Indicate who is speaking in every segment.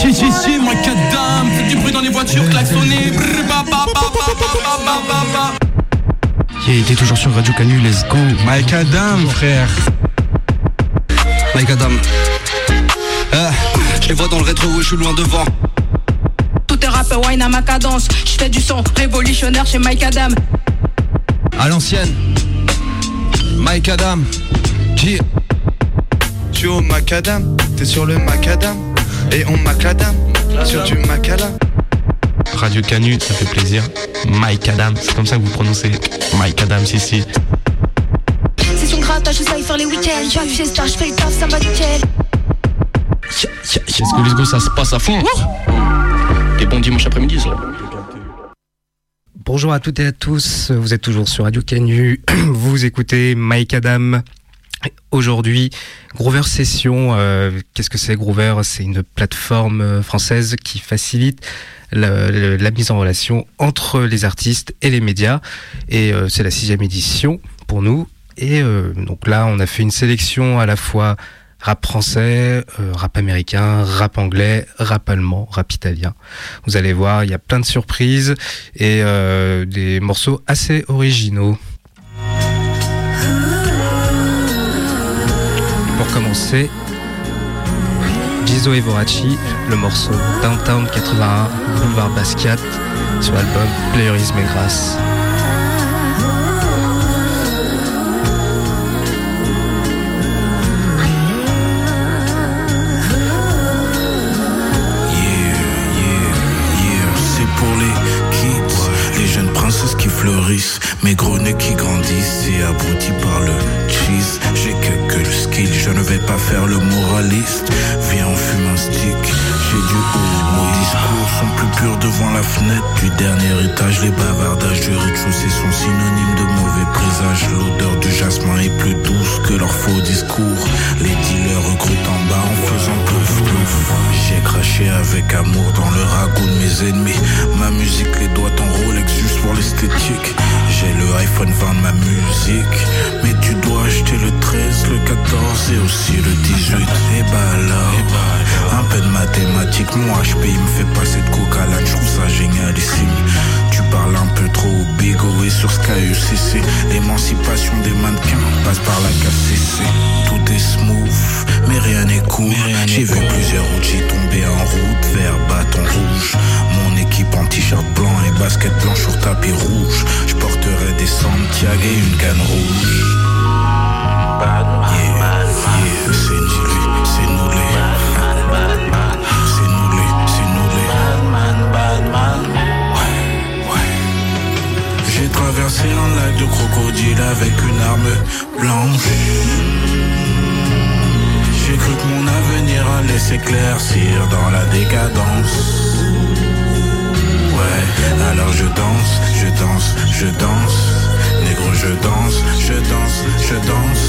Speaker 1: Si, si, si, moi que dame. Faites du bruit dans les voitures, klaxonnez.
Speaker 2: Il était toujours sur Radio Canu, let's go.
Speaker 3: Mike Adam, frère.
Speaker 4: Mike Adam. Ah, je les vois dans le rétro, je suis loin devant.
Speaker 5: Tout est rap, wine à ma cadence. Je fais du son révolutionnaire chez Mike Adam.
Speaker 4: À l'ancienne, Mike Adam. Qui?
Speaker 6: Tu au macadam, t'es sur le macadam? Et on macadam sur du macadam
Speaker 2: Radio Canu, ça fait plaisir. Mike Adam, c'est comme ça que vous prononcez. Mike Adam, si, si.
Speaker 7: C'est son grattage, je sais faire les week-ends. Je suis star, je fais le taf, ça va nickel.
Speaker 2: Est-ce que let's go, ça se passe à fond Et bon dimanche après-midi, ça.
Speaker 8: Bonjour à toutes et à tous, vous êtes toujours sur Radio Canu, vous écoutez Mike Adam. Aujourd'hui, Groover Session, euh, qu'est-ce que c'est Groover? C'est une plateforme euh, française qui facilite la, mise en relation entre les artistes et les médias. Et euh, c'est la sixième édition pour nous. Et euh, donc là, on a fait une sélection à la fois rap français, euh, rap américain, rap anglais, rap allemand, rap italien. Vous allez voir, il y a plein de surprises et euh, des morceaux assez originaux. Pour commencer, Gizo et Voraci, le morceau Downtown 81, Boulevard Basquiat, sur l'album Playerisme et Grâce.
Speaker 9: Fleurissent, mes gros nez qui grandissent et abrutis par le cheese. J'ai que, faire le moraliste. Viens, on fume un stick, j'ai du haut. Nos discours sont plus purs devant la fenêtre du dernier étage. Les bavardages du rez-de-chaussée sont synonymes de mauvais présage. L'odeur du jasmin est plus douce que leurs faux discours. Les dealers recrutent en bas en faisant plouf plouf. J'ai craché avec amour dans le ragoût de mes ennemis. Ma musique, les doigts en Rolex juste pour l'esthétique. J'ai le iPhone 20 de ma musique. Mais tu dois acheter le 13, le 14 et aussi le 18. Et bah alors, un peu de mathématiques. Mon HP il me fait passer de coca là, je trouve ça génialissime. Tu parles un peu trop au bigo et sur Sky UCC. L'émancipation des mannequins passe par la KCC. Tout est smooth, mais rien n'est cool. J'ai vu plusieurs routes, tomber en route vers bâton rouge. Mon équipe en t-shirt blanc et basket blanche sur tapis rouge. Je porterai des Santiago et une canne rouge. Traversé un lac de crocodile avec une arme blanche. J'ai cru que mon avenir allait s'éclaircir dans la décadence. Ouais, alors je danse, je danse, je danse. Négro, je danse, je danse, je danse.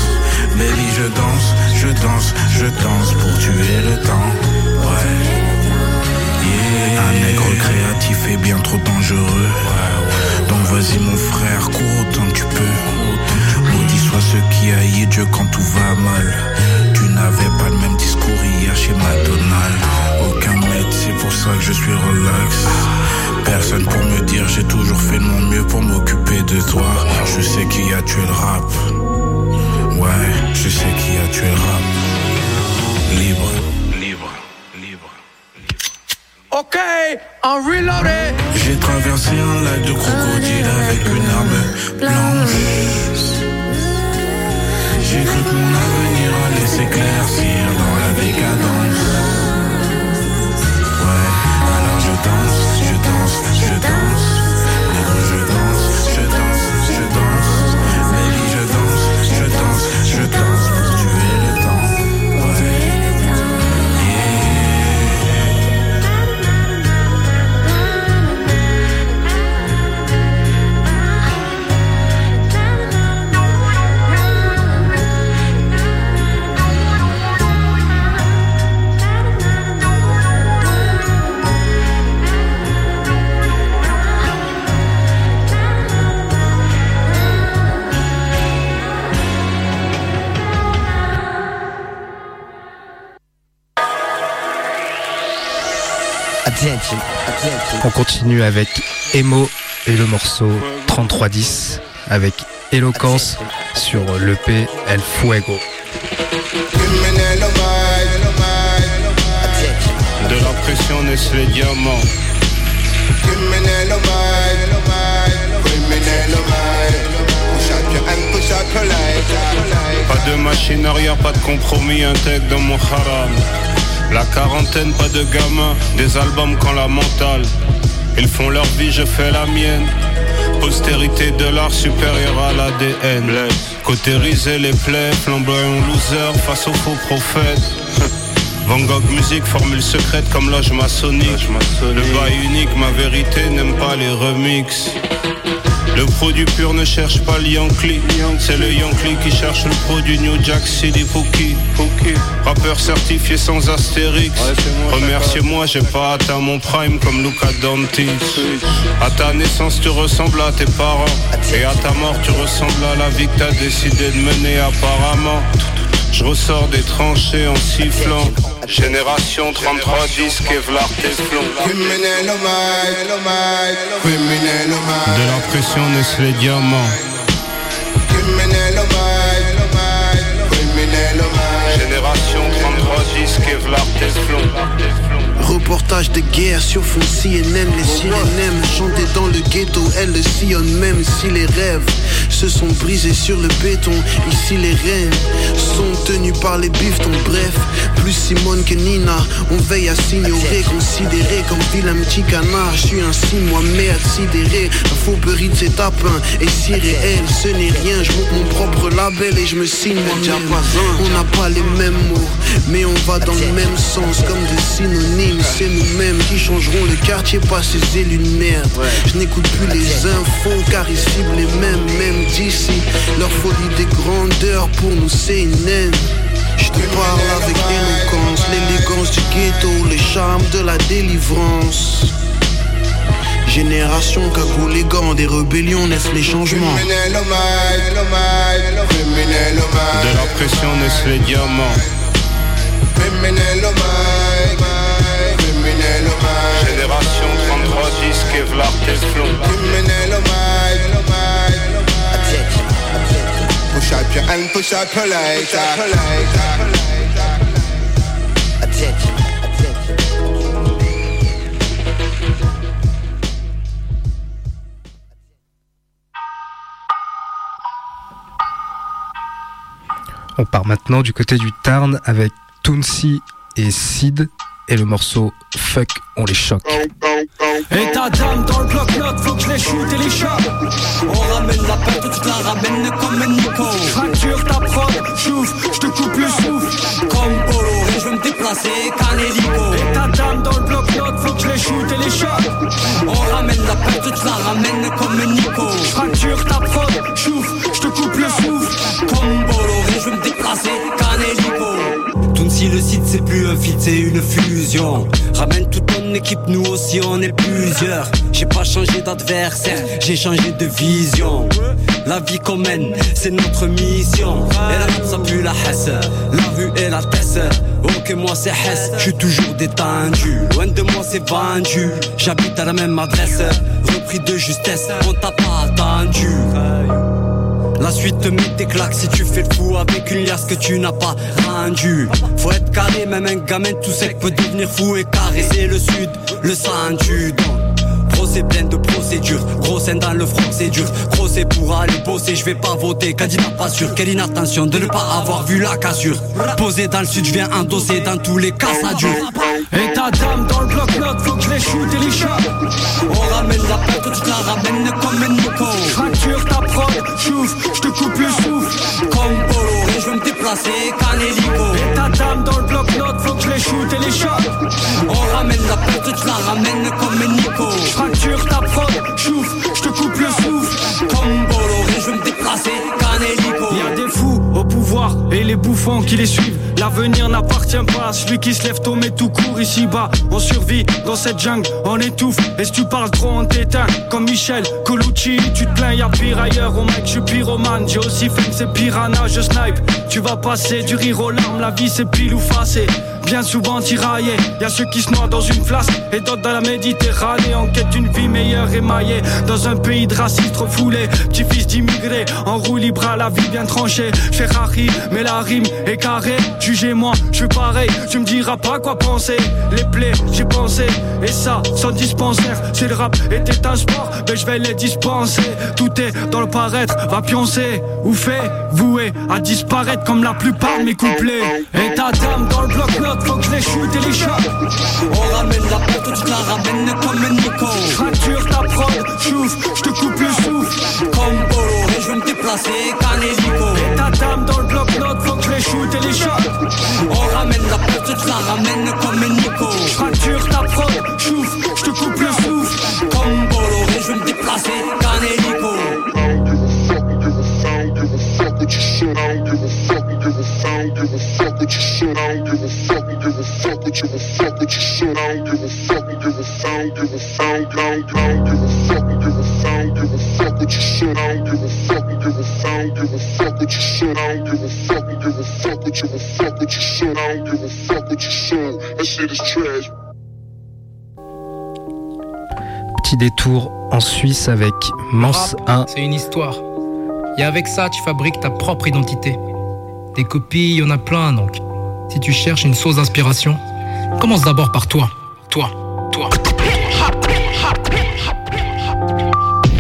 Speaker 9: Baby, je danse, je danse, je danse pour tuer le temps. Ouais. Yeah. Un nègre créatif est bien trop dangereux. Donc vas-y mon frère, cours autant que tu peux. Maudit soit ceux qui haïssent Dieu quand tout va mal. Tu n'avais pas le même discours hier chez McDonald's. Aucun maître, c'est pour ça que je suis relax. Personne pour me dire j'ai toujours fait de mon mieux pour m'occuper de toi. Je sais qui a tué le rap. Ouais, je sais qui a tué le rap. Libre, libre, libre.
Speaker 1: Ok, en reloaded.
Speaker 9: J'ai traversé un lac de crocodile avec une arme blanche. J'ai cru que mon avenir allait s'éclaircir dans la décadence.
Speaker 8: On continue avec Emo et le morceau 3310 avec Éloquence sur l'EP El Fuego.
Speaker 10: De la pression naissent les diamants. Pas de machine arrière, pas de compromis intègre dans mon haram. La quarantaine, pas de gamin, des albums quand la mentale. Ils font leur vie, je fais la mienne. Postérité de l'art supérieur à l'ADN. Cautériser les plaies, flamboyant loser face aux faux prophètes. Van Gogh musique, formule secrète comme loge maçonnique. Le bail unique, ma vérité n'aime pas les remixes. Le produit pur ne cherche pas le Yankee C'est le Yankee qui cherche le produit New Jack City Pookie. Rappeur certifié sans astérix. Remerciez-moi j'ai pas atteint mon prime comme Luca Dantis À ta naissance tu ressembles à tes parents. Et à ta mort tu ressembles à la vie que t'as décidé de mener apparemment je ressors des tranchées en sifflant. Génération 3310 Kevlar Teflon De la pression naissent les diamants. Génération 3310 Kevlar Teflon
Speaker 3: Reportage de guerre sur fond CNN, les sirènes aiment chanter dans le ghetto, elles le sillonnent même si les rêves se sont brisés sur le béton. Ici les reines sont tenues par les biftons, bref, plus Simone que Nina, on veille à s'ignorer, considéré comme vilain petit canard. Je suis ainsi moi-même sidéré, la fauberie de ces tapins est si réelle, ce n'est rien. Je monte mon propre label et je me signe. On n'a pas les mêmes mots, mais on va dans le même sens comme des synonymes. C'est nous-mêmes qui changeront le quartier, pas ces élus de merde. Je n'écoute plus les infos car ils ciblent les mêmes, même d'ici. Leur folie des grandeurs pour nous c'est une haine. Je te parle avec éloquence, l'élégance du ghetto, les charmes de la délivrance. Génération cagou les gants, des rébellions naissent les changements.
Speaker 10: De la pression naissent les diamants Génération 3310 Kevlar Teflon
Speaker 11: Push up your hand, push up your lighter.
Speaker 3: Attention.
Speaker 8: On part maintenant du côté du Tarn avec Tounsi et Sid et le morceau Fuck, on les choque.
Speaker 12: Et ta dame dans le bloc-notes, faut que je les chute et les chope. On ramène la perte, tu la ramènes comme un Nico. Fracture ta prod, chouf, je te coupe le souffle. Comme Bolloré, je veux me déplacer, canélico. Et ta dame dans le bloc-notes, faut que je les chute et les chope. On ramène la perte, tu la ramènes comme un Nico. Fracture ta prod, chouf, je te coupe le souffle. Comme Bolloré, je veux me déplacer. Si le site c'est plus un feat, c'est une fusion. Ramène toute ton équipe, nous aussi on est plusieurs. J'ai pas changé d'adversaire, j'ai changé de vision. La vie qu'on c'est notre mission. Et la rap ça pue la hesse, la rue et la tesse. Ok, moi c'est Hess, je suis toujours détendu. Loin de moi c'est vendu, j'habite à la même adresse. Repris de justesse, on t'a pas attendu. La suite te met des claques si tu fais le fou avec une liasse que tu n'as pas rendu. Faut être carré, même un gamin tout sec peut devenir fou et. C'est le sud, le sang du Gros c'est plein de procédures, gros scène dans le front c'est dur. Gros c'est pour aller bosser, je vais pas voter. Candidat pas sûr, quelle inattention de ne pas avoir vu la cassure. Posé dans le sud, je viens endosser, dans tous les cas ça dure. Et ta dame dans le bloc-notes, faut que je les chute et les On ramène la perte, tu te la ramènes comme un Nico Fracture ta prod, chouf, je te coupe le souffle. Comme veux me déplacer, canélico. Et ta dame dans le bloc-notes, faut que je les chute et les chope On ramène la perte, tu la ramènes comme un Nico. Fracture ta prod, chouf, et les bouffons qui les suivent L'avenir n'appartient pas à celui qui se lève tôt mais tout court ici bas. On survit dans cette jungle, on étouffe. Et si tu parles trop on t'éteint. Comme Michel Colucci, tu te plains y'a pire ailleurs. Au mec je suis pyromane, j'ai aussi fait que c'est piranha, je snipe. Tu vas passer du rire aux larmes, la vie c'est pile ou face bien souvent tiraillés. Y a ceux qui se noient dans une flasque et d'autres dans la Méditerranée en quête d'une vie meilleure émaillée. Dans un pays de racistes refoulés, petit-fils d'immigrés, en roue libre à la vie bien tranchée. Ferrari, mais la rime est carrée. Jugez-moi, je suis pareil, tu me diras pas quoi penser. Les plaies, j'ai pensé, et ça, sans dispensaire. Si le rap était un sport, ben je vais les dispenser. Tout est dans le paraître, va pioncer, ou fait, voué à disparaître comme la plupart de mes couplets. Et ta dame dans le bloc-notes, faut que les chute et.
Speaker 13: On ramène la porte, tu la ramènes comme un Nico.
Speaker 12: Fracture ta prod, chouf, je te coupe le souffle.
Speaker 13: Comme et je vais me déplacer, canélico.
Speaker 12: Et ta dame dans le bloc-notes, faut que les chute et les chope.
Speaker 13: On ramène la porte, tu la ramènes comme un Nico.
Speaker 12: Fracture ta prod, chouf, je te coupe
Speaker 11: give a fuck what you said. I don't give a fuck, give a fuck, I don't give a fuck, I don't give a fuck, give a fuck, I don't give a fuck what you said. I don't give a fuck, give a fuck, I don't give a fuck what you said. I don't give a fuck, give a fuck what you give a fuck what you said. I don't give a fuck what you said. That shit is trash.
Speaker 8: Petit détour en Suisse avec Mans 1.
Speaker 14: C'est une histoire. Et avec ça, tu fabriques ta propre identité. Des copies, il y en a plein, donc. Si tu cherches une source d'inspiration, commence d'abord par toi. Toi, toi.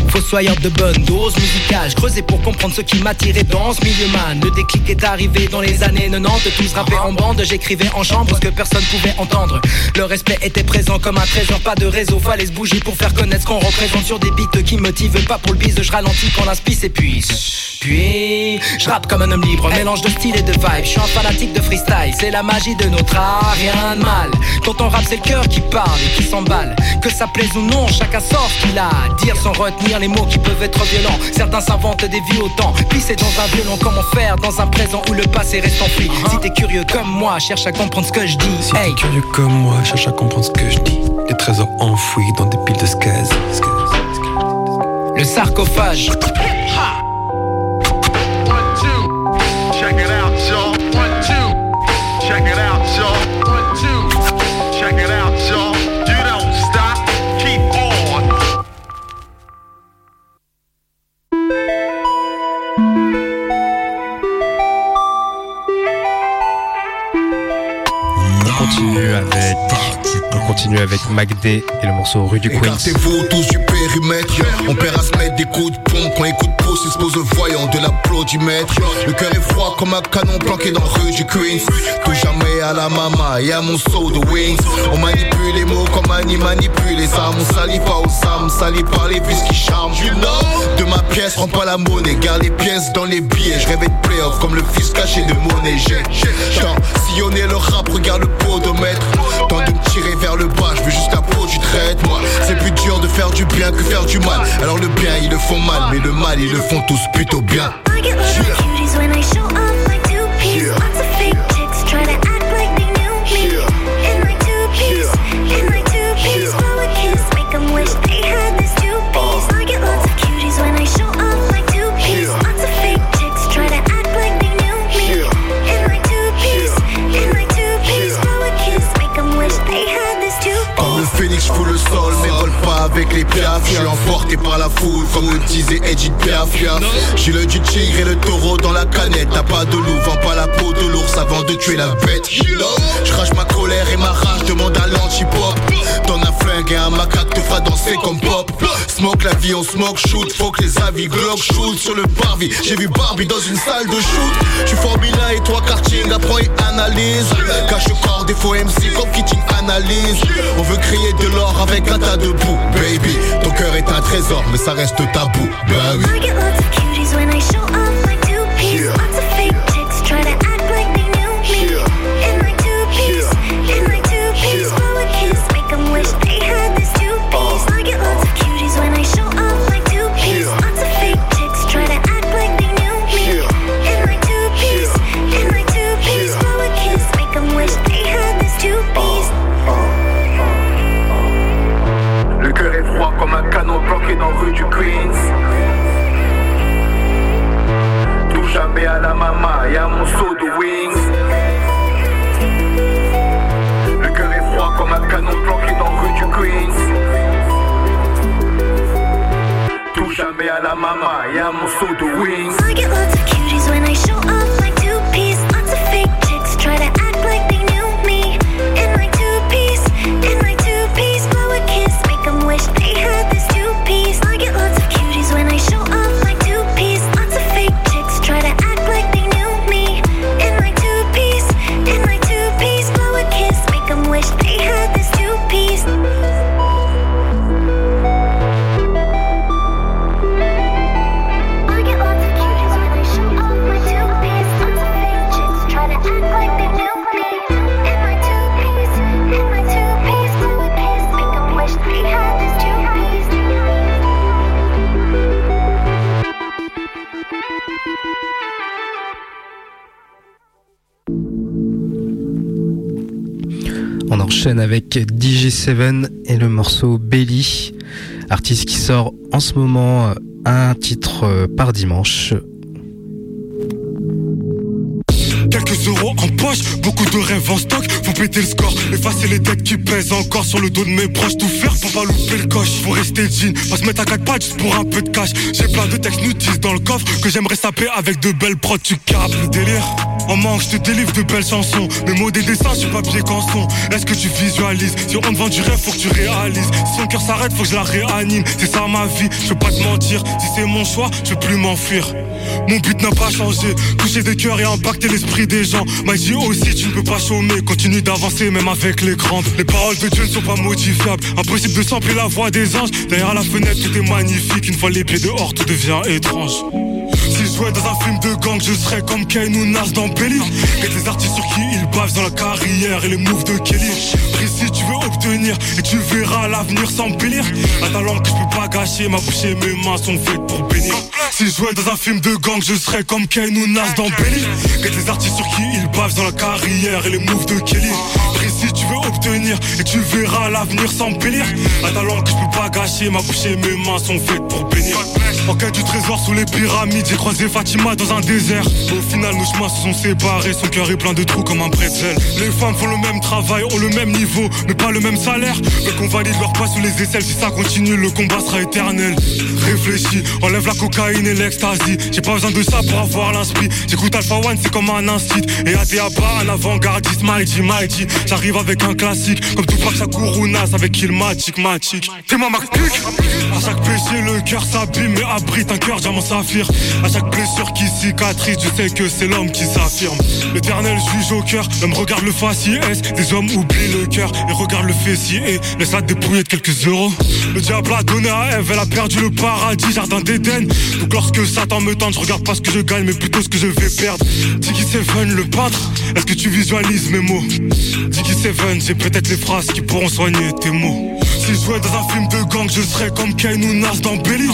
Speaker 15: Fossoyeur de bonne dose musicale, je creusais pour comprendre ce qui m'attirait dans ce milieu man. Le déclic est arrivé dans les années 90, tous rappaient en bande, j'écrivais en chambre ce que personne pouvait entendre. Le respect était présent comme un trésor, pas de réseau, fallait se bouger pour faire connaître ce qu'on représente sur des beats qui motivent pas pour le bise, je ralentis quand la spie s'épuise. Puis, je rappe comme un homme libre, mélange de style et de vibe, je suis un fanatique de freestyle, c'est la magie de notre art, rien de mal. Quand on rappe, c'est le cœur qui parle et qui s'emballe. Que ça plaise ou non, chacun sort ce qu'il a à dire sans retenir les mots qui peuvent être violents. Certains s'inventent des vies au temps. Puis c'est dans un violon, comment faire dans un présent où le passé reste enfoui. Si t'es curieux comme moi, cherche à comprendre ce que je dis.
Speaker 16: Si t'es curieux comme moi, cherche à comprendre ce que je dis. Les trésors enfouis dans des piles de skaz.
Speaker 15: Le sarcophage.
Speaker 11: Check it out, y'all. One, two. Check it out, y'all. You don't stop. Keep on.
Speaker 8: On continue avec, on continue avec MacD et le morceau Rue du Queens.
Speaker 17: On perd à se mettre des coups de pompe Quand écoute pouce il se pose au voyant de l'applaudimètre Le cœur est froid comme un canon planqué dans rue du Queens Tout jamais à la mama et à mon saut de wings On manipule les mots comme Annie manipule les âmes On salit pas aux âmes, salit par les vis qui charment you know De ma pièce, prends pas la monnaie Garde les pièces dans les billets Je rêvais de playoff comme le fils caché de monnaie J'ai tant sillonné le rap, regarde le podomètre. Tant de me tirer vers le bas, je veux juste la peau du traite Moi, c'est plus dur de faire du bien que faire du mal. Alors le bien ils le font mal, mais le mal ils le font tous plutôt bien avec les piafs. Je suis emporté par la foule, comme le disait Edith Piaf. J'ai le du tigre et le taureau dans la canette. T'as pas de loup, vends pas la peau de l'ours avant de tuer la bête. Je crache ma colère et ma rage, demande à l'anti-pop. T'en as flingue et un macaque te fera danser comme. Smoke la vie, on smoke, shoot. Faut que les avis glock shoot sur le Barbie. J'ai vu Barbie dans une salle de shoot. J'suis Formula et toi karting, apprends et analyse. Cache corps des faux MC comme Kitty analyse. On veut créer de l'or avec un tas de boue. Baby, ton cœur est un trésor, mais ça reste tabou.
Speaker 7: me
Speaker 17: and
Speaker 18: mama, yeah, I'm so the wings.
Speaker 8: DJ7 et le morceau Belly, artiste qui sort en ce moment euh, un titre euh, par dimanche.
Speaker 19: Quelques euros en poche, beaucoup de rêves en stock, faut péter le score, effacer les dettes qui pèsent encore sur le dos de mes proches, tout faire pour pas louper le coche, faut rester jean, pas se mettre à quatre pattes juste pour un peu de cash, j'ai plein de textes nutis dans le coffre, que j'aimerais saper avec de belles prods, tu capes le délire en manque, je te délivre de belles chansons. Mes mots des dessins, suis papier canson. Est-ce que tu visualises? Si on te vend du rêve, faut que tu réalises. Si son cœur s'arrête, faut que je la réanime. C'est ça ma vie, je veux pas te mentir. Si c'est mon choix, je veux plus m'enfuir. Mon but n'a pas changé, toucher des cœurs et impacter l'esprit des gens. M'a dit aussi, tu ne peux pas chômer, continue d'avancer même avec les grandes. Les paroles de Dieu ne sont pas modifiables, impossible de sampler la voix des anges. Derrière la fenêtre, tout est magnifique, une fois les pieds dehors, tout devient étrange. Si je jouais dans un film de gang, je serais comme Kane ou Nas dans Belly. Et des artistes sur qui ils bavent dans la carrière et les moves de Kelly. Précis, tu veux obtenir et tu verras l'avenir s'embellir. Un talent que je peux pas gâcher, ma bouche et mes mains sont faites pour bénir. Si je jouais dans un film de gang, je serais comme Kane ou Nas dans Belly. Et des artistes sur qui ils bavent dans la carrière et les moves de Kelly. Précis, tu veux obtenir et tu verras l'avenir s'embellir. Un talent que je peux pas gâcher, ma bouche et mes mains sont faites pour bénir. En quête du trésor sous les pyramides, j'ai croisé Fatima dans un désert. Au final, nos chemins se sont séparés, son cœur est plein de trous comme un pretzel. Les femmes font le même travail, ont le même niveau, mais pas le même salaire. Veux qu'on valide leur pas sous les aisselles, si ça continue, le combat sera éternel. Réfléchis, enlève la cocaïne et l'ecstasy. J'ai pas besoin de ça pour avoir l'esprit. J'écoute Alpha One, c'est comme un instit. Et ATABA, un avant-gardiste, mighty, mighty. J'arrive avec un classique, comme Tupac Shakur Nas avec Ilmatic, Matic. T'es ma Pic À chaque péché, le cœur s'abîme, mais abrite un cœur diamant saphir. À chaque blessure qui cicatrise, je sais que c'est l'homme qui s'affirme. L'éternel juge au cœur, l'homme regarde le faciès. Des hommes oublient le cœur et regardent le fessier laisse la dépouiller de quelques euros. Le diable a donné à Ève, elle a perdu le paradis, jardin d'Éden. Donc lorsque Satan me tente, je regarde pas ce que je gagne, mais plutôt ce que je vais perdre. Diggy Seven, le peintre, est-ce que tu visualises mes mots? Diggy Seven, j'ai peut-être les phrases qui pourront soigner tes mots. Si je jouais dans un film de gang, je serais comme Kane ou dans Belly.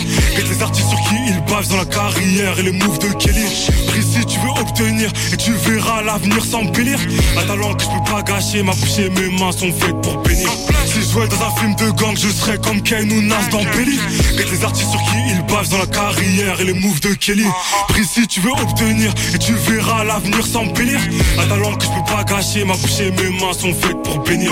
Speaker 19: Artistes sur qui ils bavent dans la carrière et les moves de Kelly. Précis, tu veux obtenir et tu verras l'avenir s'embellir. Un talent que je peux pas gâcher, ma bouche et mes mains sont faites pour bénir. Si je jouais dans un film de gang, je serais comme ou Nas dans Belly. Et des artistes sur qui ils bavent dans la carrière et les moves de Kelly. Précis, tu veux obtenir et tu verras l'avenir s'embellir. Un talent que je peux pas gâcher, ma bouche et mes mains sont faites pour bénir.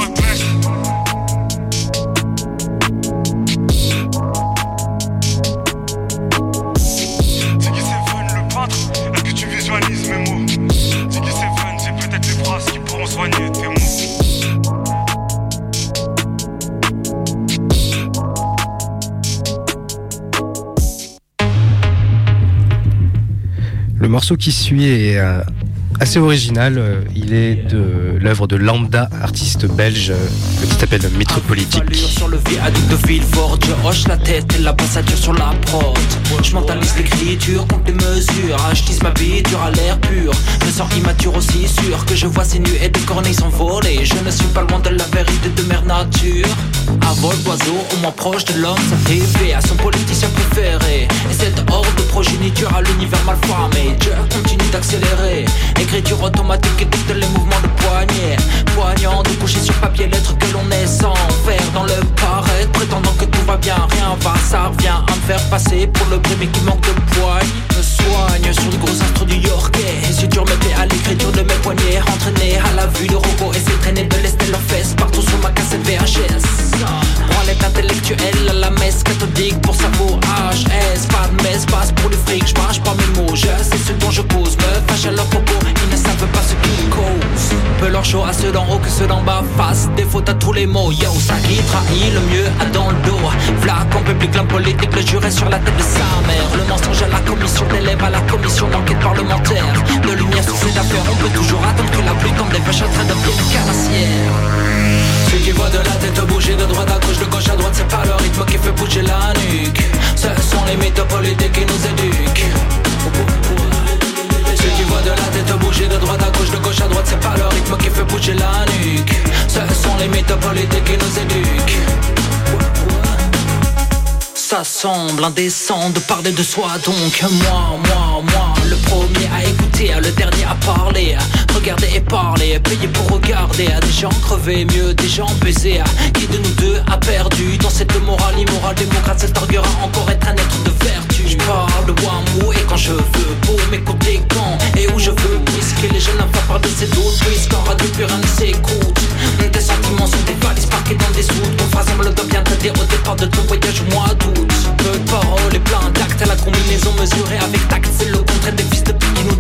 Speaker 8: Morceau qui suit est euh, assez original. euh, Il est de l'œuvre de Lambda, artiste belge, euh, qui s'appelle Métropolitique.
Speaker 20: Sur le viaduc de Villefort, je hoche la tête et la passature sur la prod. Je mentalise l'écriture, compte les mesures, je tisse ma biture à l'air pur. Me sens immature aussi sûr que je vois ces nuées de corneilles s'envoler. Je ne suis pas loin de la vérité de mère nature. À vol d'oiseau, au moins proche de l'homme, ça à son politicien préféré. Et cette horde de progéniture à l'univers mal formé. Dieu continue d'accélérer. Écriture automatique et tous les mouvements de poignet. Poignant de sur papier lettres que l'on est sans faire dans le paraître. Prétendant que tout va bien, rien va, ça revient à me faire passer pour le premier qui manque de poigne. Me soigne sur les gros astres du Yorkais. Et si dur me paie à l'écriture de mes poignets. Entraîné à la vue de robots et traîner de l'est et leurs fesses partout sur ma cassette VHS. Branlette intellectuelle à la messe cathodique pour ceux d'en bas fassent des fautes à tous les mots. Yo, ça qui trahit le mieux a dans le dos. V'là qu'en public, l'homme politique le jurait sur la tête de sa mère. Le mensonge à la commission d'élèves à la commission d'enquête parlementaire. De lumière sur ces affaires, on peut toujours attendre que la pluie tombe des vaches en train de devienne carnassière. Ceux qui voient de la tête bouger de droite à gauche, de gauche à droite, c'est pas le rythme qui fait bouger la nuque. Ce sont les mythes politiques qui nous éduquent. Voient de la tête bouger de droite à gauche, de gauche à droite, c'est pas le rythme qui fait bouger la nuque. Ce sont les mythes politiques qui nous éduquent. Ça semble indécent de parler de soi donc moi, moi, moi Le premier à écouter, le dernier à parler Regarder et parler, payer pour regarder Des gens crevés, mieux des gens baisés Qui de nous deux a perdu Dans cette morale immorale démocrate Cet arguera encore être un être de vertu Je parle de et quand je veux Pour m'écouter quand et où je veux Puisque les jeunes n'ont pas de ces doutes Puisqu'en radio plus rien ne s'écoute. Tes sentiments sont des valises parquées dans des soutes. Ton phrase le doit bien traiter au départ de ton voyage au mois d'août peu de paroles et plein d'actes la combinaison mesurée avec tact C'est le contraire des fils de qui nous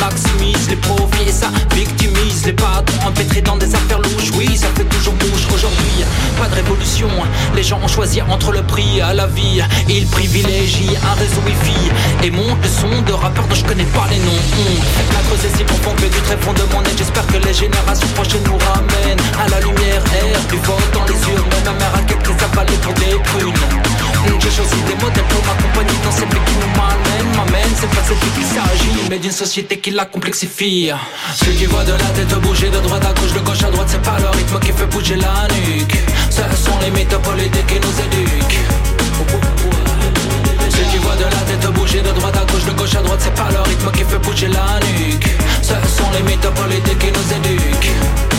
Speaker 20: maximise les profits et ça victimise les patrons empêtrés dans des affaires louches Oui ça fait toujours mouche. Aujourd'hui Pas de révolution. Les gens ont choisi entre le prix à la vie. Ils privilégient un réseau wifi Et montent le son de rappeurs dont je connais pas les noms. Hum. La creuse est si profond que du très fond de mon aide J'espère que les générations prochaines nous ramènent À la lumière air du vote dans les urnes Ma mère a quelques avalés pour des prunes j'ai choisi des modèles pour m'accompagner dans cette vie qui nous malmène M'amène, c'est pas cette vie qu'il s'agit Mais d'une société qui la complexifie. Ceux qui voient de la tête bouger de droite à gauche, de gauche à droite C'est pas le rythme qui fait bouger la nuque. Ce sont les mythes politiques qui nous éduquent Voient de la tête bouger de droite à gauche, de gauche à droite C'est pas le rythme qui fait bouger la nuque. Ce sont les mythes politiques qui nous éduquent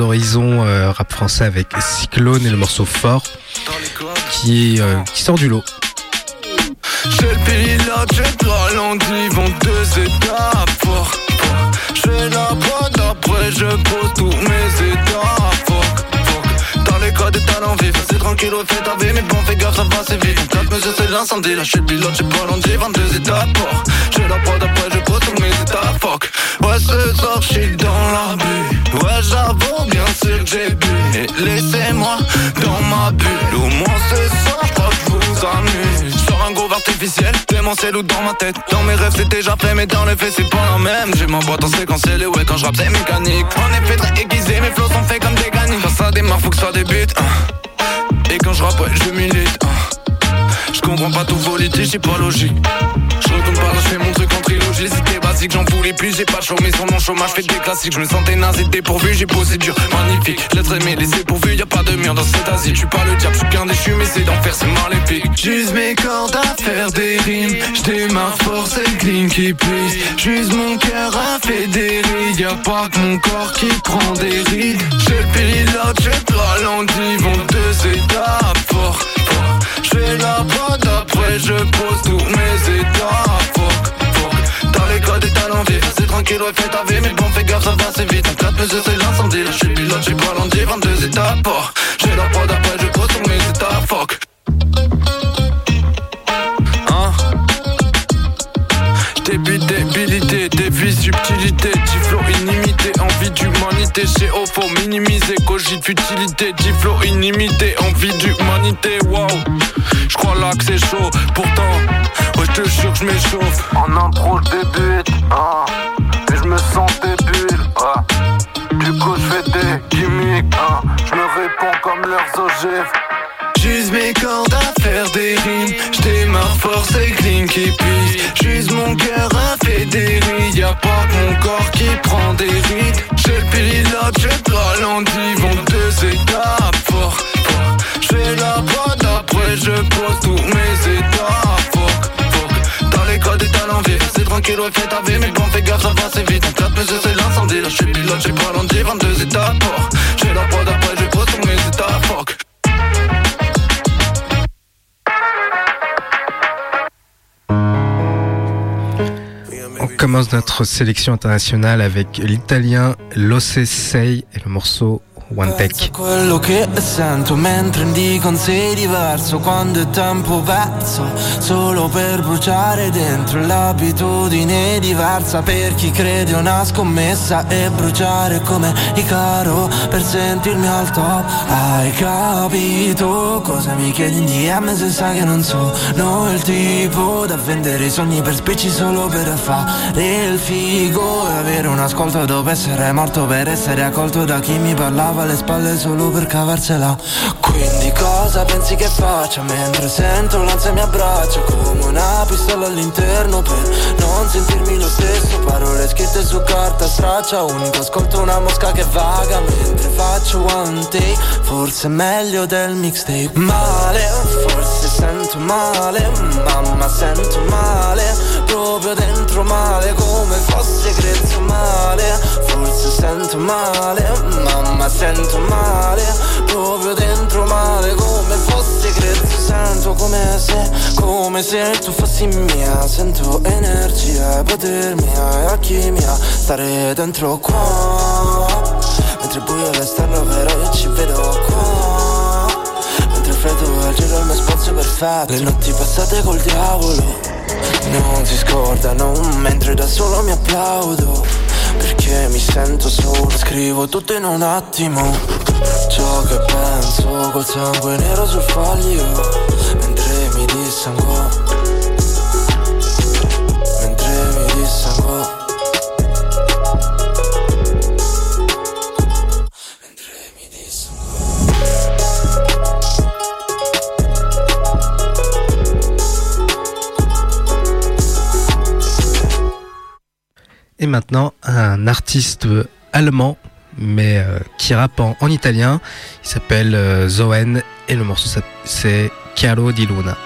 Speaker 8: d'horizon euh, rap français avec Cyclone et le morceau Fort qui, euh, qui sort du lot.
Speaker 9: Le pilote, j'ai te ralenti, vont deux étapes. Fort, fort. Je la bonne, après je pose tous mes Fuck, fuck Dans les codes et talents vifs C'est tranquille, ouais, fais ta vie. Mais bon, fais gaffe, ça va assez vite. 4 mesures, c'est l'incendie. Là, je suis pilote, pas lundi 22 étapes. Fort. J'ai la prod, après je pose tous mes états. Fuck ce soir, je suis dans la bulle Ouais, j'avoue, bien sûr que j'ai bu. Mais laissez-moi dans ma bulle. Au moins ce soir, je crois que vous amuse. Sur un gros artificiel, démentiel ou dans ma tête. Dans mes rêves, c'est déjà fait, mais dans les faits, c'est pas la même. J'ai ma boîte en séquentiel et ouais, quand je rappe, c'est mécanique. En effet, très aiguisé, mes flots sont faits comme des gagnants Quand ça démarre, faut que ça débute hein. Et quand je rappe, ouais, je milite hein. Je comprends pas tout vos litiges, c'est pas logique je par là, je fais mon truc en trilogie. C'était basique, j'en voulais plus, j'ai pas Mais sur mon chômage, fais des classiques Je me sentais nazi, dépourvu, j'ai posé dur. Magnifique, l'être aimé, laissé pourvu Y'a pas de mur dans cette Asie. Je suis pas le diable, je suis qu'un déchu Mais c'est d'enfer, c'est maléfique. J'use mes cordes à faire des rimes J'démarre fort, c'est le clean qui prise J'use mon cœur à des rides Y'a pas que mon corps qui prend des rides J'ai le pilote, j'ai te ralenti Vont deux étapes. Fort, fort J'fais la après je pose tous mes états. Fuck, fuck. Dans les codes et talents vifs C'est tranquille, ouais, fais ta vie. Mais bon, fais gaffe, ça va assez vite. En 4 mesures, c'est l'incendie. Là, j'suis pilote, j'suis pas lundi 22 étapes fort J'ai la prod, après je pose tous mes états. Fuck. Hein? Début, débilité, défi, subtilité Tiflo inimité, envie d'humanité Chez Opho, minimisé, cogite futilité Tiflo inimité, envie d'humanité Wow, je crois là que c'est chaud Pourtant, ouais je te jure que je m'échauffe. En impro je débute, hein Et je me sens débile, ouais Du coup je fais des gimmicks, hein. Je me réponds comme leurs ogives
Speaker 6: J'use mes cordes à faire des rimes J'démarre force et clean qui pisse J'use mon cœur à fait des rides Y'a pas que mon corps qui prend des rides. J'ai le pilote, j'ai le ralenti Vont deux étapes fort, J'fais la boîte après je pose tous mes états Fuck, Dans les codes et talents vifs C'est tranquille, ouais fais ta vie. Mais bon fais gaffe ça va assez vite. On tape mais c'est l'incendie. Là j'suis pilote, j'ai pas ralenti 22 étapes fort
Speaker 8: commence notre sélection internationale avec l'italien Losse et le morceau Take.
Speaker 21: quello che sento mentre indico un sei diverso quando è tempo perso solo per bruciare dentro l'abitudine diversa per chi crede una scommessa e bruciare come Icaro per sentirmi al top hai capito cosa mi chiedi in DM se sai che non sono il tipo da vendere i sogni per spicci solo per fare il figo e avere un ascolto dopo essere morto per essere accolto da chi mi parlava alle spalle solo per cavarsela. Quindi cosa pensi che faccia mentre sento l'ansia mi abbraccia come una pistola all'interno per non sentirmi lo stesso? Parole scritte su carta straccia unico ascolto una mosca che vaga mentre faccio one take. Forse meglio del mixtape. Male, forse sento male Mamma sento male Proprio dentro male come fosse grezzo male. Forse sento male Mamma sento male Proprio dentro male come fosse grezzo Sento come se, come se tu fossi mia. Sento energia e potermi e alchimia Stare dentro qua Mentre buio all'esterno però io ci vedo qua. Mentre freddo al giro il mio spazio perfetto. Le notti passate col diavolo non si scordano mentre da solo mi applaudo Perché mi sento solo? Scrivo tutto in un attimo. Ciò che penso col sangue nero sul foglio. Mentre mi dissanguo
Speaker 8: Et maintenant, un artiste allemand, mais euh, qui rappe en, en italien. Il s'appelle euh, Zoen et le morceau c'est Chiaro di Luna.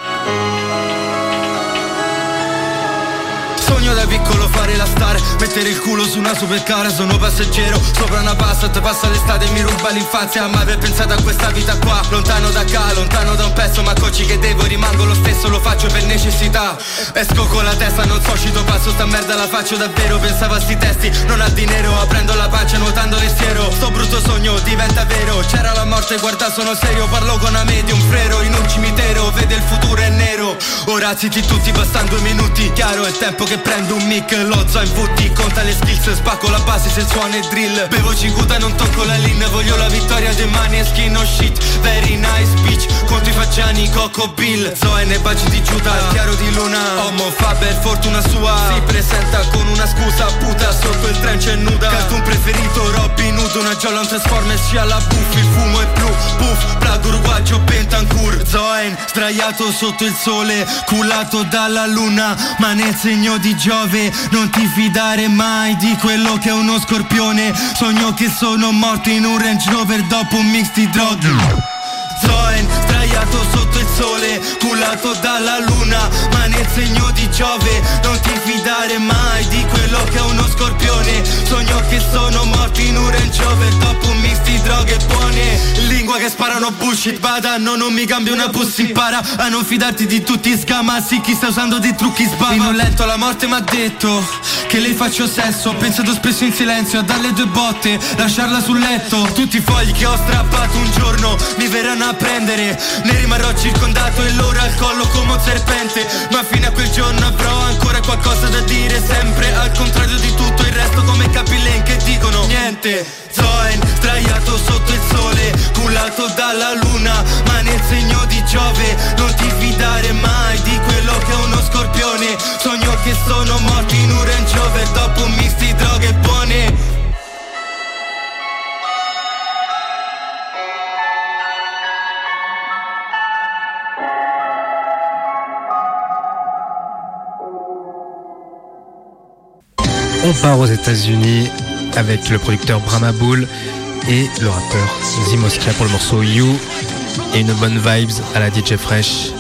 Speaker 22: Sogno da piccolo fare la star Mettere il culo su una supercar Sono passeggero sopra una Passat Passa l'estate e mi ruba l'infanzia Ma aver pensato a questa vita qua Lontano da qua, lontano da un pezzo Ma cocci che devo rimango lo stesso Lo faccio per necessità. Esco con la testa, non so cito passo Sta merda la faccio davvero Pensavo a sti testi, non a dinero Aprendo la pancia, nuotando lestiero Sto brutto sogno diventa vero C'era la morte, guarda sono serio Parlo con una media, un frero in un cimitero Vede il futuro è nero. Ora zitti tutti, bastano due minuti Chiaro, è tempo che prendo un mic Lo in VT, conta le skills Spacco la base se il suono è drill. Bevo cinguta e non tocco la lin Voglio la vittoria dei mani e skin, oh shit. Very nice bitch Conto i facciani, Coco Bill. Zoe ne baci di Giuda, il chiaro di luna. Homo Faber, fortuna sua. Si presenta con una scusa puta Sotto il trench è nuda. Cartoon preferito, Robin Hood Una gialla, un Transformers, sia la buff Il fumo è blu, puff Plago uruguagio, Bentancur Zoen, sdraiato sotto il sole Cullato dalla luna Ma nel segno Giove Non ti fidare mai di quello che è uno scorpione. Sogno che sono morto in un Range Rover Dopo un mix di droghe Zoen, sdraiato sotto il sole, cullato dalla luna, ma nel segno di Giove non ti fidare mai di quello che è uno scorpione. Sogno che sono morto in un Range Rover dopo un mix di droghe buone. Lingua che sparano bullshit, badano, non mi cambia una pussy para a non fidarti di tutti scamassi, chi sta usando dei trucchi sbava. In un letto la morte m'ha detto che lei faccio sesso, ho pensato spesso in silenzio a darle due botte, lasciarla sul letto. Tutti i fogli che ho strappato un giorno mi verranno a prendere. Ne rimarrò circondato e loro al collo come un serpente. Ma fino a quel giorno avrò ancora qualcosa da dire Sempre al contrario di tutto il resto come Capillen che dicono niente. Zoen, sdraiato sotto il sole Cullato dalla luna Ma nel segno di Giove Non ti fidare mai di quello che è uno scorpione. Sogno che sono morto in un Range Dopo di droghe buone
Speaker 8: On part aux États-Unis avec le producteur Brahma Bull et le rappeur Zimoskia pour le morceau You et une bonne vibes à la DJ Fresh.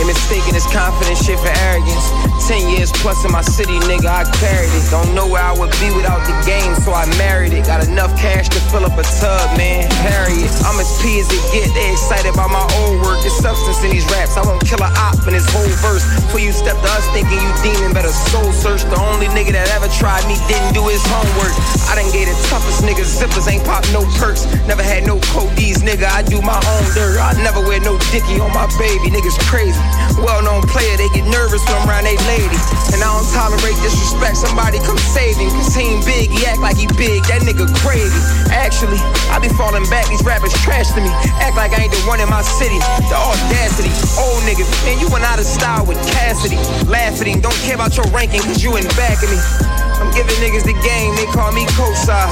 Speaker 23: And mistaking his confidence shit for arrogance. Ten years plus in my city, nigga, I carried it. Don't know where I would be without the game, so I married it. Got enough cash to fill up a tub, man. Harriet, I'm as P as it get. They excited about my old work. There's substance in these raps. I won't kill a op in this whole verse. Before you step to us thinking you demon, better soul search. The only nigga that ever tried me didn't do his homework. I done gave the toughest niggas zippers, ain't pop no perks. Never had no codies, nigga. I do my own dirt. I never wear no dicky on my baby. Niggas crazy. Well known player, they get nervous when I'm around they lady. And I don't tolerate disrespect, somebody come save him. Cause he ain't big, he act like he big, that nigga crazy. Actually, I be falling back, these rappers trash to me. Act like I ain't the one in my city. The audacity, old nigga, man, you went out of style with Cassidy. Laugh at him, don't care about your ranking, cause you in the back of me. I'm giving niggas the game, they call me co-side.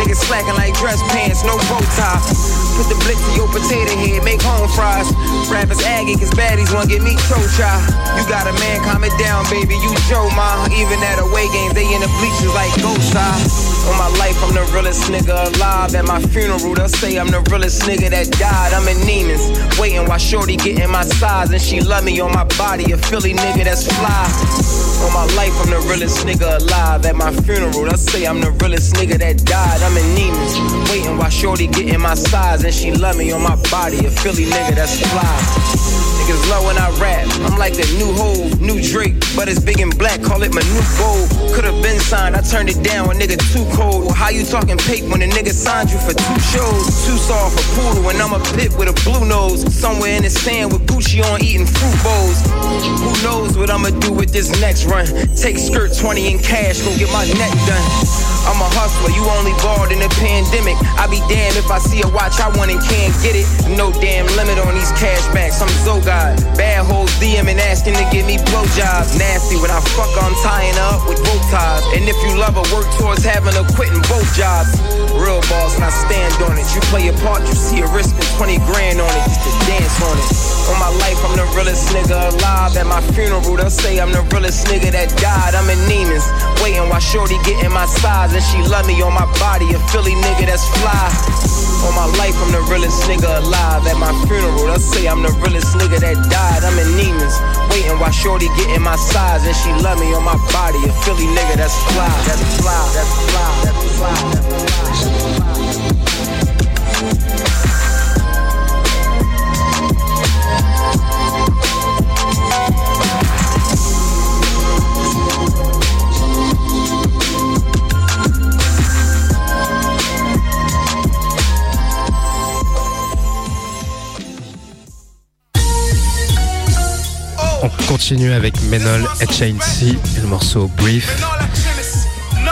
Speaker 23: Niggas slacking like dress pants, no bow tie. Put the blick to your potato head, make home fries. Rappers aggy, cause baddies wanna get me toe chai. You got a man, calm it down, baby, you Joe Ma. Even at away games, they in the bleachers like ghost eye. Ah. On my life, I'm the realest nigga alive. At my funeral, they'll say I'm the realest nigga that died. I'm in Neiman's, waiting while Shorty getting my size. And she love me on my body, a Philly nigga that's fly. On my life, I'm the realest nigga alive. At my funeral, they'll say I'm the realest nigga that died. I'm in Neiman's, waiting while Shorty getting my size. And she love me on my body, a Philly nigga that's fly. Niggas low when I rap. I'm like the new Hove, new Drake, but it's big and black. Call it my new gold. Could've been signed, I turned it down. A nigga too cold. How you talking pape when a nigga signed you for two shows? Too soft for poodle, and I'm a pit with a blue nose. Somewhere in the sand with Gucci on, eating fruit bowls. Who knows what I'ma do with this next run? Take skirt 20 in cash, go get my neck done. I'm a hustler, you only balled in the pandemic. I be damned if I see a watch I want and can't get it. No damn limit on these cashbacks. I'm Zogod. Bad hoes DM and asking to give me blowjobs. Nasty when I fuck, I'm tying up with bow ties. And if you love her, work towards having her quitting both jobs. Real boss, and I stand on it. You play your part, you see a risk and 20 grand on it just to dance on it. On my life, I'm the realest nigga alive. At my funeral, they'll say I'm the realest nigga that died. I'm in Neiman's, waiting while Shorty getting my size. And she love me on my body, a Philly nigga that's fly. On my life, I'm the realest nigga alive. At my funeral, they'll say I'm the realest nigga that died. I'm in Neiman's, waiting while Shorty getting my size. And she love me on my body, a Philly nigga that's
Speaker 8: On continue avec Menol et Chain le morceau Brief.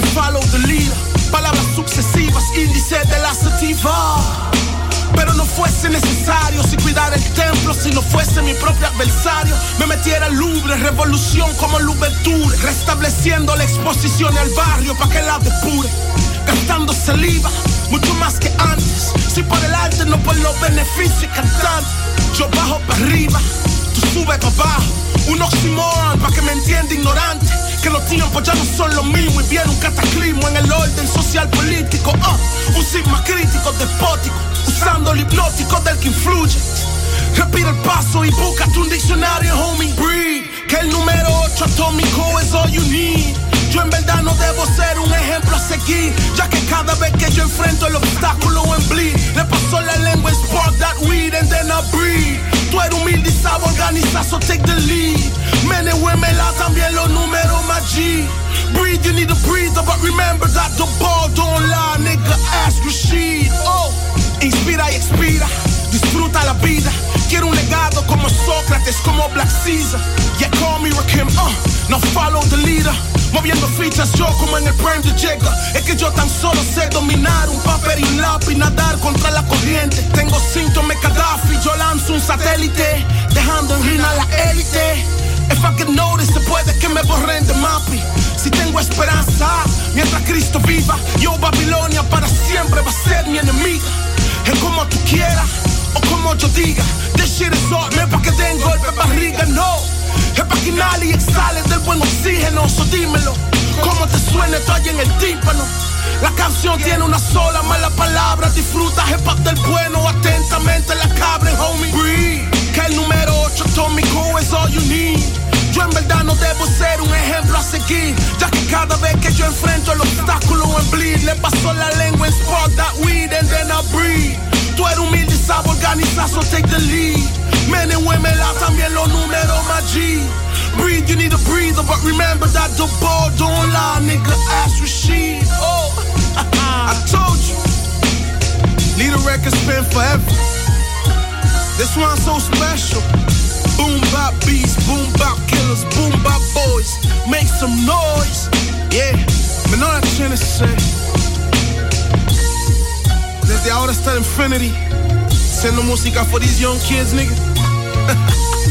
Speaker 24: and follow the leader. Palabras sucesivas, índice de la sativa. Pero no fuese necesario si cuidar el templo, si no fuese mi propio adversario, me metiera lubre, revolución como Louverture, restableciendo la exposición al barrio pa' que la depure, gastando saliva, mucho más que antes, si por el arte no por los beneficios cantando, yo bajo para arriba, tú subes para abajo, un oxímoron pa' que me entienda ignorante, que los tiempos ya no son lo mismo y viene un cataclismo en el orden social político, ah, un sigma crítico despótico, usando el hipnótico del que influye. Respira el paso y búscate un diccionario, homie. Breathe, que el número 8 atómico es all you need. Yo en verdad no debo ser un ejemplo a seguir, ya que cada vez que yo enfrento el obstáculo en bleed, le paso la lengua en spark that weed and then I breathe. Tú eres humilde y sabes organizar, so take the lead. Men and women, la también los números más G. Breathe, you need to breathe, but remember that the ball don't lie, nigga, ask Rashid. Oh, inspira y expira, disfruta la vida. Quiero un legado como Sócrates, como Black Caesar. Yeah, call me Rakim, uh, now follow the leader. Moviendo fichas yo como en el prime de Jagger. Es que yo tan solo sé dominar un papel y lápiz, nadar contra la corriente. Tengo síntomas Gaddafi, yo lanzo un satélite, dejando en ruina la élite. If I can notice, se puede que me borren de mapi. Si tengo esperanza, mientras Cristo viva, yo Babilonia para siempre va a ser mi enemiga. Es como tú quieras o como yo diga. This shit is hot, no es pa' que den golpe barriga, no. Es pa' que y exhale del buen oxígeno, so dímelo. Como te suena, estoy en el tímpano. La canción tiene una sola mala palabra. Disfruta hip del bueno, atentamente la cabra, homie. Breathe, que el número 8 atómico es all you need. Yo en verdad no debo ser un ejemplo a seguir, ya que cada vez que yo enfrento el obstáculo en bleed, le paso la lengua en spot that weed and then I breathe. Tú eres humilde y sabes organizar, so take the lead. Men and women, la también los números, my G. Breathe, you need a breather, but remember that the ball don't lie, nigga. Ask Rashid. Oh, I told you. Need a record spin forever. This one's so special. Boom bop beats, boom bop killers, boom bop boys. Make some noise. Yeah, menor Genesis. Desde ahora hasta el infinity. Send the music out for these young kids, nigga.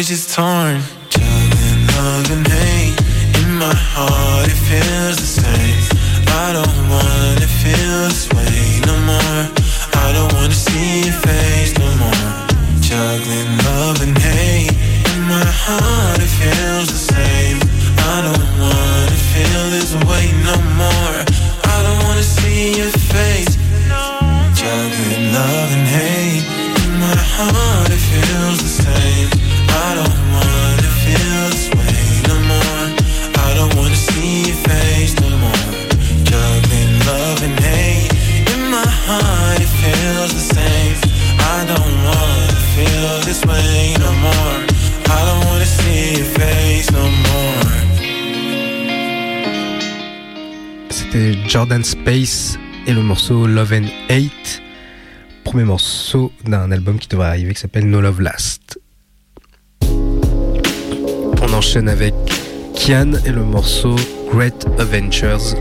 Speaker 25: bitch, it's torn. Juggling love and hate. In my heart, it feels the same. I don't wanna feel this way no more. I don't wanna see your face no more. Juggling love and hate. In my heart, it feels the same. I don't wanna feel this way no more. I don't wanna see your face. Juggling love and hate. In my heart,
Speaker 8: Jordan Space et le morceau Love and Hate. Premier morceau d'un album qui devrait arriver qui s'appelle No Love Last. On enchaîne avec Kian et le morceau Great Adventures,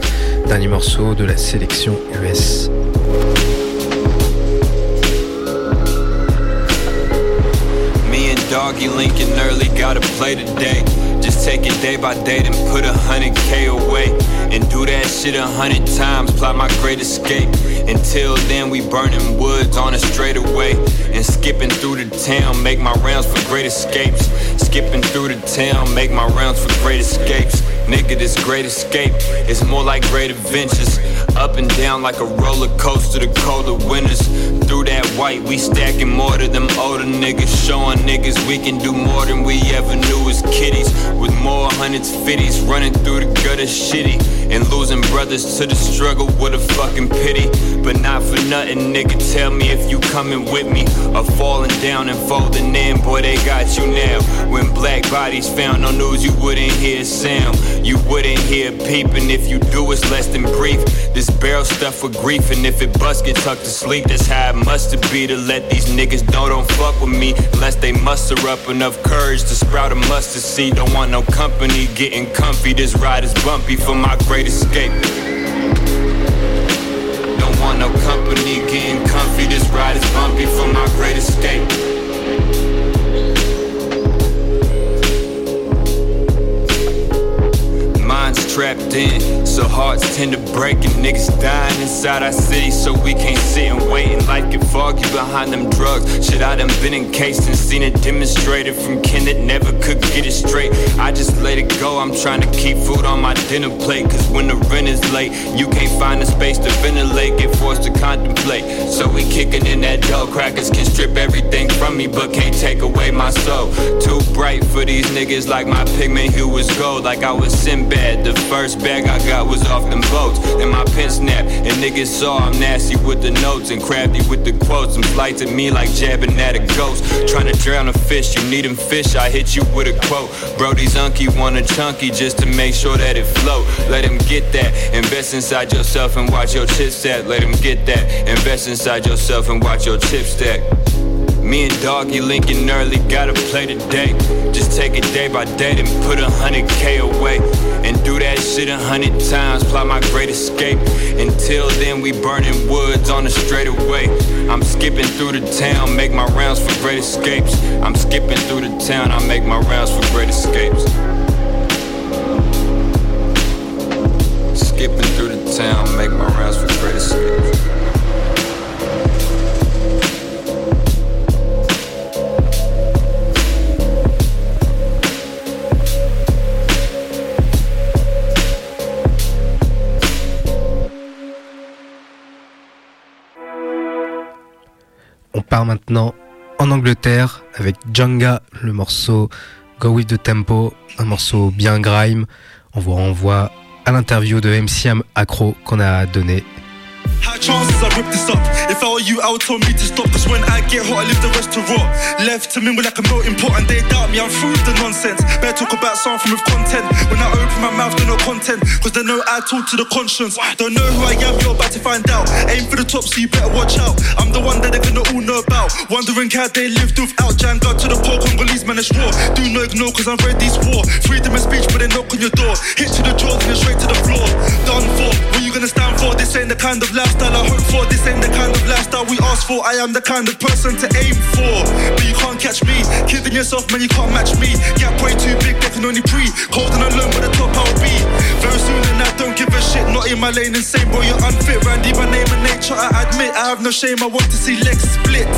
Speaker 8: dernier morceau de la sélection US.
Speaker 25: Just take it day by day, then put a hundred K away. And do that shit a hundred times, plot my great escape. Until then, we burning woods on a straightaway. And skipping through the town, make my rounds for great escapes. Skipping through the town, make my rounds for great escapes. Nigga, this great escape is more like great adventures. Up and down like a roller coaster, the colder winters. Through that white, we stacking more to them older niggas. Showing niggas we can do more than we ever knew as kiddies. With more hundreds, fifties, running through the gutter shitty. And losing brothers to the struggle with a fucking pity. But not for nothing, nigga, tell me if you coming with me. Or falling down and folding in, boy, they got you now. When black bodies found on news, you wouldn't hear a sound. You wouldn't hear peeping if you do, it's less than brief. This barrel stuff for grief, and if it bust, get tucked to sleep. That's how it must be to let these niggas know don't fuck with me. Unless they muster up enough courage to sprout a mustard seed. Don't want no company getting comfy. This ride is bumpy for my great escape. Don't want no company getting comfy. This ride is bumpy for my great escape. Minds trapped in. So hearts tend to break and niggas dying inside our city. So we can't sit and wait and life get foggy behind them drugs. Shit, I done been encased and seen it demonstrated from kin that never could get it straight. I just let it go. I'm trying to keep food on my dinner plate. Cause when the rent is late, you can't find a space to ventilate. Get forced to contemplate. So we kicking in that dough. Crackers can strip everything from me, but can't take away my soul. Too bright for these niggas like my pigment hue was gold. Like I was Sinbad. The first bag I got was off them boats. And my pen snapped. And niggas saw I'm nasty with the notes and crafty with the quotes. Some flights at me like jabbing at a ghost. Trying to drown a fish, you need them fish. I hit you with a quote. Brody's unky want a chunky just to make sure that it float. Let him get that. Invest inside yourself and watch your chips stack. Let him get that. Invest inside yourself and watch your chips stack. Me and Doggy linking early, gotta play today. Just take it day by day, then put a hundred K away. And do that shit a hundred times, plot my great escape. Until then, we burning woods on the straightaway. I'm skipping through the town, make my rounds for great escapes. I'm skipping through the town, I make my rounds for great escapes. Skipping through the town, make my rounds for great escapes.
Speaker 8: Maintenant en Angleterre avec Djanga, le morceau Go With The Tempo, un morceau bien grime. On vous renvoie à l'interview de MCM Acro qu'on a donné
Speaker 26: High chances I rip this up. If I were you, I would tell me to stop. Cause when I get hot, I leave the rest to rot. Left to mingle like a melting pot, and they doubt me. I'm through the nonsense. Better talk about something with content. When I open my mouth, there's no content. Cause they know I talk to the conscience. Don't know who I am, you're about to find out. Aim for the top, so you better watch out. I'm the one that they're gonna all know about. Wondering how they lived without Django to the poor Congolese man, it's raw. Do no ignore, cause I'm ready for freedom of speech, but they knock on your door. Hit to the and then straight to the floor. Done for. What you gonna stand for? This ain't the kind of lifestyle I hope for. This ain't the kind of lifestyle we ask for. I am the kind of person to aim for. But you can't catch me. Kidding yourself, man, you can't match me. Gap way too big, they can only pre. Holding alone, but the top I'll be. Very soon, and I don't give a shit. Not in my lane, insane, bro, you're unfit. Randy, my name and nature, I admit. I have no shame, I want to see legs split.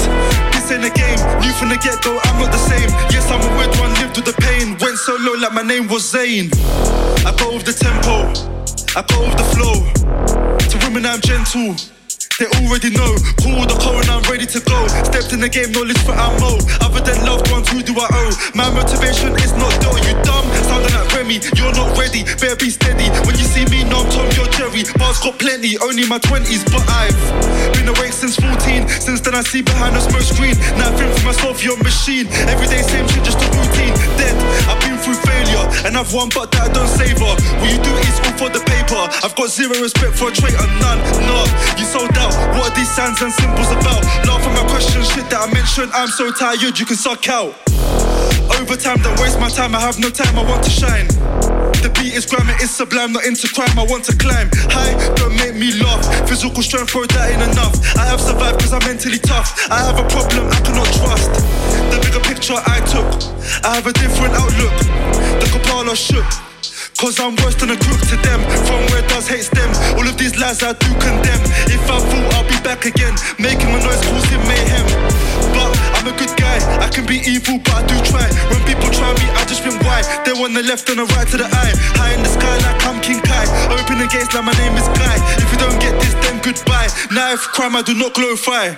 Speaker 26: This ain't a game, new from the get go, I'm not the same. Yes, I'm a weird one, lived with the pain. Went so low, like my name was Zayn. I go with the tempo, I go with the flow. To women, I'm gentle. They already know. Call the coroner, I'm ready to go. Stepped in the game, knowledge for ammo. Other than loved ones, who do I owe? My motivation is not dough. You dumb, sounding like Remy. You're not ready, better be steady. When you see me, no, I'm Tom, you're Jerry. Bars got plenty, only my 20s, but I've been awake since 14. Since then, I see behind the smoke screen. Now I think for myself, you're a machine. Every day, same shit, just a routine. Dead, I've been through failure, and I've won, but that I don't savor. What you do is all for the paper. I've got zero respect for a traitor, none, nah. You sold out. What are these signs and symbols about? Laugh at my questions, shit that I mentioned. I'm so tired, you can suck out. Overtime, don't waste my time. I have no time, I want to shine. The beat is grime, it is sublime, not into crime. I want to climb high, don't make me laugh. Physical strength, bro, that ain't enough. I have survived cause I'm mentally tough. I have a problem I cannot trust. The bigger picture I took, I have a different outlook. The Kapala shook. Cause I'm worse than a crook to them. From where does hate stem? All of these lies I do condemn. If I fall, I'll be back again. Making my noise causing mayhem. But I'm a good guy. I can be evil, but I do try. When people try me, I just think why. They want the left and the right to the eye. High in the sky like I'm King Kai. Open the gates like my name is Guy. If you don't get this, then goodbye. Now if crime I do not glorify.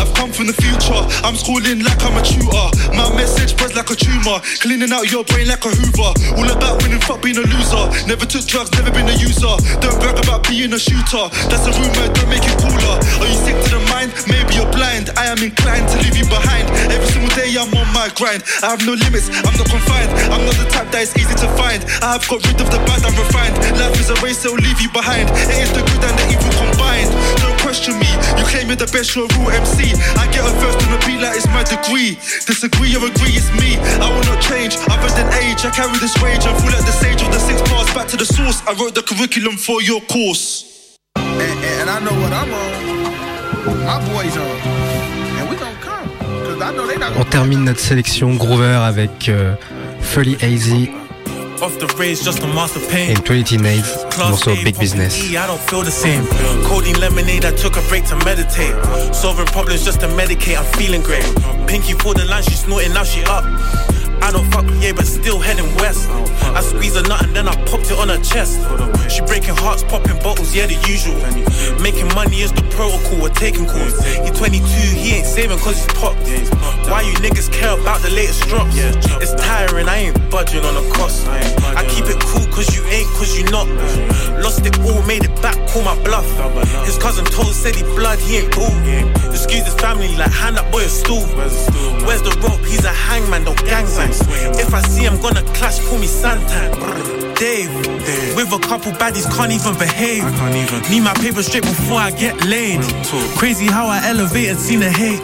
Speaker 26: I've come from the future. I'm schooling like I'm a tutor. My message spreads like a tumor. Cleaning out your brain like a hoover. All about winning, fuck being a loser. Never took drugs, never been a user. Don't brag about being a shooter. That's a rumor, don't make it cooler. Are you sick to the mind? Maybe you're blind. I am inclined to leave you behind. Every single day I'm on my grind. I have no limits, I'm not confined. I'm not the type that is easy to find. I have got rid of the bad and refined. Life is a race, it'll leave you behind. It is the good and the evil combined. Don't question me. You claim you're the best, you're a real MC. I get a first on the beat like it's my degree. Disagree or agree, it's me. I will not change, other than age. I carry this rage. I'm full at the stage of the six bars. Back to the source. I wrote the curriculum for your course.
Speaker 11: And, and, and I know what I'm on. My boys on.
Speaker 8: On termine notre sélection Groover avec euh, Fully Hazy
Speaker 24: Off the race, just a master pain.
Speaker 8: et 20 Teenage,
Speaker 24: Class
Speaker 8: Big Business.
Speaker 24: I don't feel the same. Codeine lemonade, I took a break to meditate. Solving problems just to medicate, I'm feeling great. Pinky pulled the line, she snorting, now she up. I don't fuck with yeah, but still heading west. I squeeze a nut and then I popped it on her chest. She breaking hearts, popping bottles, yeah, the usual. Making money is the protocol, we're taking calls. He 22, he ain't saving cause he's popped. Why you niggas care about the latest drops? It's tiring, I ain't budging on the cost. I keep it cool cause you ain't, cause you not. Lost it all, made it back, call my bluff. His cousin told, said he blood, he ain't cool. Excuse his family, like hand that boy a stool. Where's the rope? He's a hangman, don't gangbang. If I see I'm gonna clash, call me Santan. Dave, with a couple baddies, can't even behave. I gotta need my paper straight before I get laid. Crazy how I elevated, seen the hate.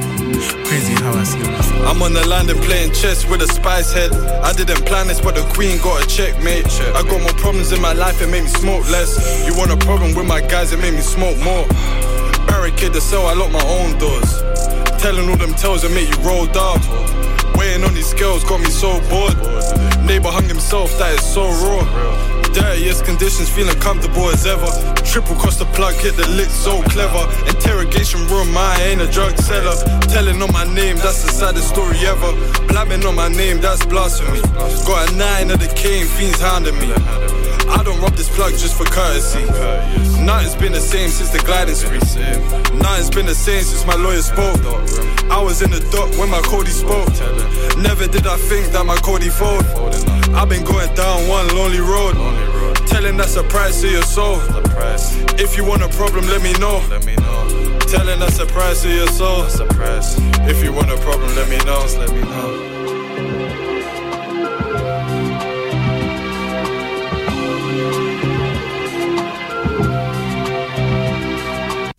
Speaker 24: Crazy how I see
Speaker 6: I'm on the landing playing chess with a spice head. I didn't plan this, but the queen got a checkmate. I got more problems in my life, it made me smoke less. You want a problem with my guys, it made me smoke more. Barricade the cell, I lock my own doors. Telling all them tales that make you roll down. Waiting on these girls got me so bored. Neighbor hung himself, that is so raw. Dirtiest conditions, feeling comfortable as ever. Triple cost the plug, hit the lick so clever. Interrogation room, I ain't a drug seller. Telling on my name, that's the saddest story ever. Blabbing on my name, that's blasphemy. Got a nine of the cane, fiends hounding me. I don't rob this plug just for courtesy. Nothing's been the same since the gliding spree. Nothing's been the same since my lawyer spoke. I was in the dock when my Cody spoke. Never did I think that my Cody fold. I've been going down one lonely road. Telling that's a price to your soul. If you want a problem, let me know. Telling that's a price to your soul. If you want a problem. Let me know.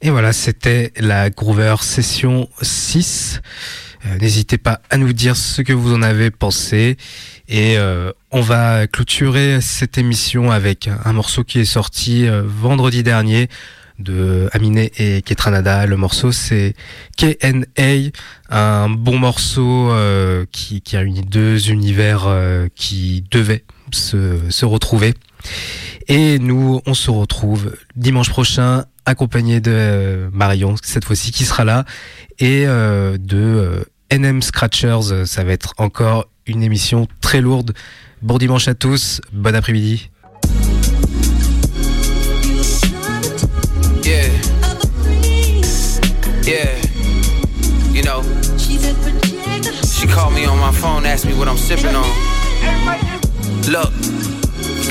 Speaker 8: Et voilà, c'était la Groover Session 6. Euh, N'hésitez pas à nous dire ce que vous en avez pensé. Et euh, on va clôturer cette émission avec un morceau qui est sorti euh, vendredi dernier de Aminé et Ketranada. Le morceau c'est KNA, un bon morceau qui, qui réunit deux univers qui devaient se, se retrouver. Et nous, on se retrouve dimanche prochain accompagné de euh, Marion, cette fois-ci, qui sera là, et euh, de euh, NM Scratchers. Ça va être encore une émission très lourde. Bon dimanche à tous, bon après-midi.
Speaker 27: Me what I'm on.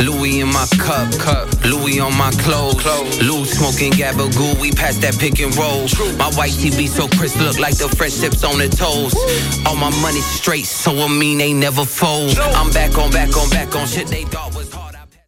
Speaker 27: Louis in my cup, cup. Louis on my clothes. clothes. Lou smoking gabagoo, we pass that pick and roll. My white TV so crisp, look like the French tips on the toes. All my money straight, so I mean they never fold. I'm back on back on back on shit they thought was.